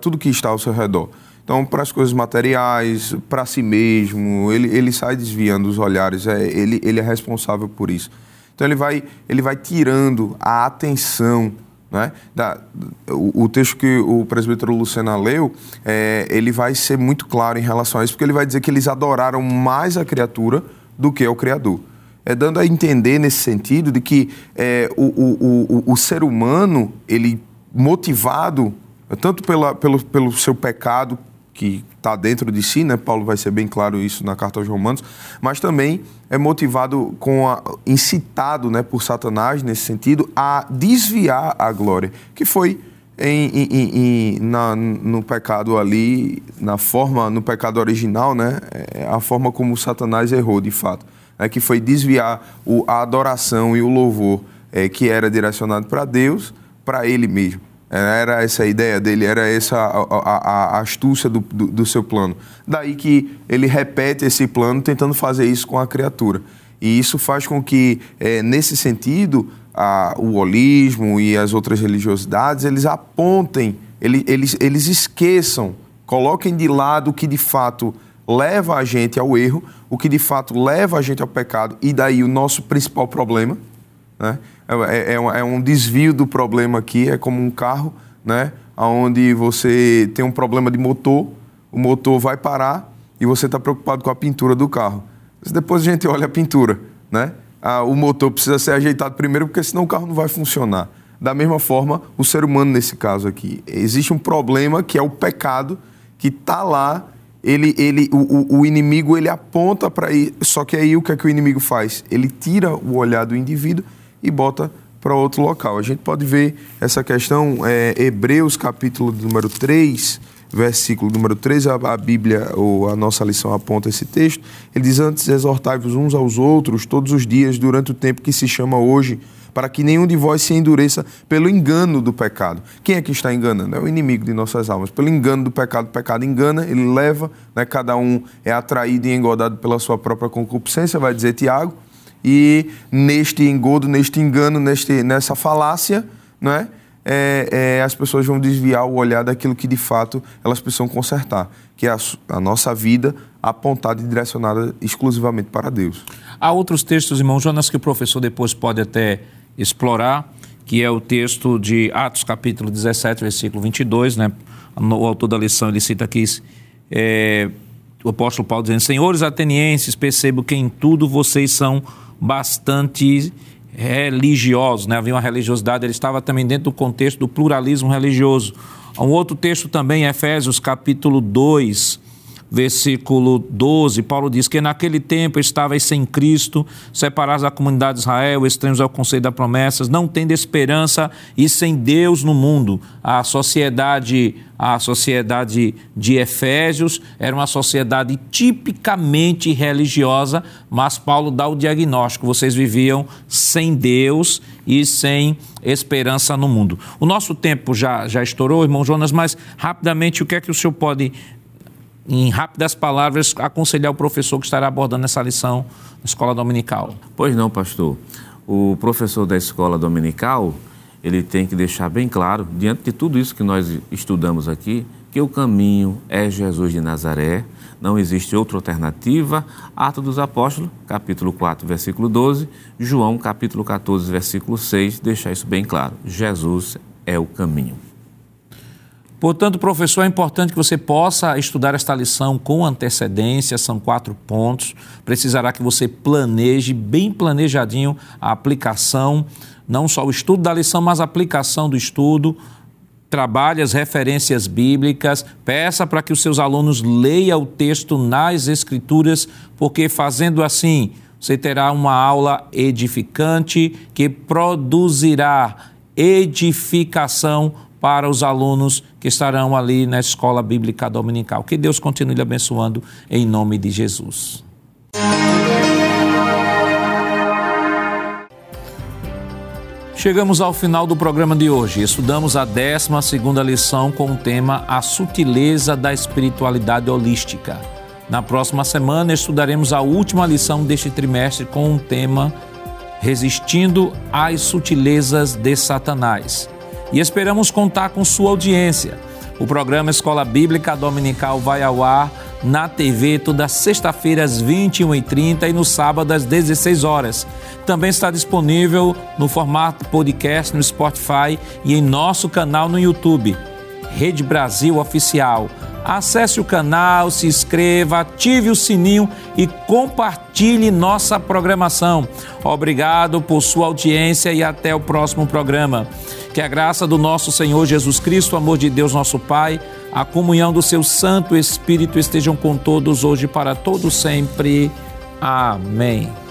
tudo que está ao seu redor. Então, para as coisas materiais, para si mesmo, ele, ele sai desviando os olhares, é, ele, ele é responsável por isso. Então, ele vai, ele vai tirando a atenção. Né? Da, o, o, texto que o presbítero Lucena leu, é, ele vai ser muito claro em relação a isso, porque ele vai dizer que eles adoraram mais a criatura do que o Criador é, dando a entender nesse sentido de que é, o, o, o, o, ser humano, ele motivado tanto pela, pelo, pelo seu pecado que está dentro de si, né? Paulo vai ser bem claro isso na carta aos Romanos, mas também é motivado com a, incitado, né, por Satanás nesse sentido a desviar a glória, que foi em, em, em, na, no pecado ali, na forma, no pecado original, né, é a forma como Satanás errou de fato né, que foi desviar o, a adoração e o louvor é, que era direcionado para Deus, para ele mesmo. Era essa a ideia dele, era essa a, a, a astúcia do, do, do, seu plano. Daí que ele repete esse plano tentando fazer isso com a criatura. E isso faz com que, é, nesse sentido, a, o holismo e as outras religiosidades, eles apontem, eles, eles, eles esqueçam, coloquem de lado o que de fato leva a gente ao erro, o que de fato leva a gente ao pecado, e daí o nosso principal problema, né? É, é, é um desvio do problema aqui, é como um carro, né? Onde você tem um problema de motor, o motor vai parar e você está preocupado com a pintura do carro. Depois a gente olha a pintura, né? Ah, o motor precisa ser ajeitado primeiro, porque senão o carro não vai funcionar. Da mesma forma, o ser humano nesse caso aqui. Existe um problema que é o pecado que está lá ele, ele, o, o inimigo ele aponta para ir, só que aí o que é que o inimigo faz? Ele tira o olhar do indivíduo e bota para outro local. A gente pode ver essa questão, é, Hebreus capítulo número 3, versículo número 3, a, a, Bíblia, ou a nossa lição aponta esse texto. Ele diz: Antes exortai-vos uns aos outros todos os dias, durante o tempo que se chama hoje para que nenhum de vós se endureça pelo engano do pecado. Quem é que está enganando? É o inimigo de nossas almas. Pelo engano do pecado, o pecado engana, ele leva, né, cada um é atraído e engodado pela sua própria concupiscência, vai dizer Tiago. E neste engodo, neste engano, neste, nessa falácia, né, é, é, as pessoas vão desviar o olhar daquilo que de fato elas precisam consertar, que é a, a nossa vida apontada e direcionada exclusivamente para Deus. Há outros textos, irmão Jonas, que o professor depois pode até explorar, que é o texto de Atos capítulo 17, versículo 22, né? O autor da lição ele cita aqui é, o apóstolo Paulo dizendo: Senhores atenienses, percebo que em tudo vocês são bastante religiosos, né? Havia uma religiosidade, ele estava também dentro do contexto do pluralismo religioso. Um outro texto também, Efésios capítulo 2, versículo 12, Paulo diz que naquele tempo estavais sem Cristo, separados da comunidade de Israel, estranhos ao conselho das promessas, não tendo esperança e sem Deus no mundo. A sociedade, a sociedade de Efésios era uma sociedade tipicamente religiosa, mas Paulo dá o diagnóstico: vocês viviam sem Deus e sem esperança no mundo. O nosso tempo já, já estourou, irmão Jonas, mas rapidamente o que é que o senhor pode em rápidas palavras, aconselhar o professor que estará abordando essa lição na escola dominical? Pois não, pastor. O professor da escola dominical, ele tem que deixar bem claro, diante de tudo isso que nós estudamos aqui, que o caminho é Jesus de Nazaré, não existe outra alternativa. Atos dos Apóstolos, capítulo 4, versículo 12, João, capítulo 14, versículo 6, deixar isso bem claro. Jesus é o caminho. Portanto, professor, é importante que você possa estudar esta lição com antecedência, são quatro pontos. Precisará que você planeje, bem planejadinho, a aplicação, não só o estudo da lição, mas a aplicação do estudo. Trabalhe as referências bíblicas, peça para que os seus alunos leiam o texto nas Escrituras, porque fazendo assim, você terá uma aula edificante que produzirá edificação para os alunos que estarão ali na escola bíblica dominical. Que Deus continue lhe abençoando em nome de Jesus. Chegamos ao final do programa de hoje. Estudamos a 12 lição com o tema A Sutileza da Espiritualidade Holística. Na próxima semana estudaremos a última lição deste trimestre com o tema Resistindo às Sutilezas de Satanás e esperamos contar com sua audiência. O programa Escola Bíblica Dominical vai ao ar na TV toda sexta-feira às 21h30 e no sábado às 16 horas. Também está disponível no formato podcast no Spotify e em nosso canal no YouTube. Rede Brasil Oficial. Acesse o canal, se inscreva, ative o sininho e compartilhe nossa programação. Obrigado por sua audiência e até o próximo programa. Que a graça do nosso Senhor Jesus Cristo, o amor de Deus, nosso Pai, a comunhão do seu Santo Espírito estejam com todos hoje para todo sempre. Amém.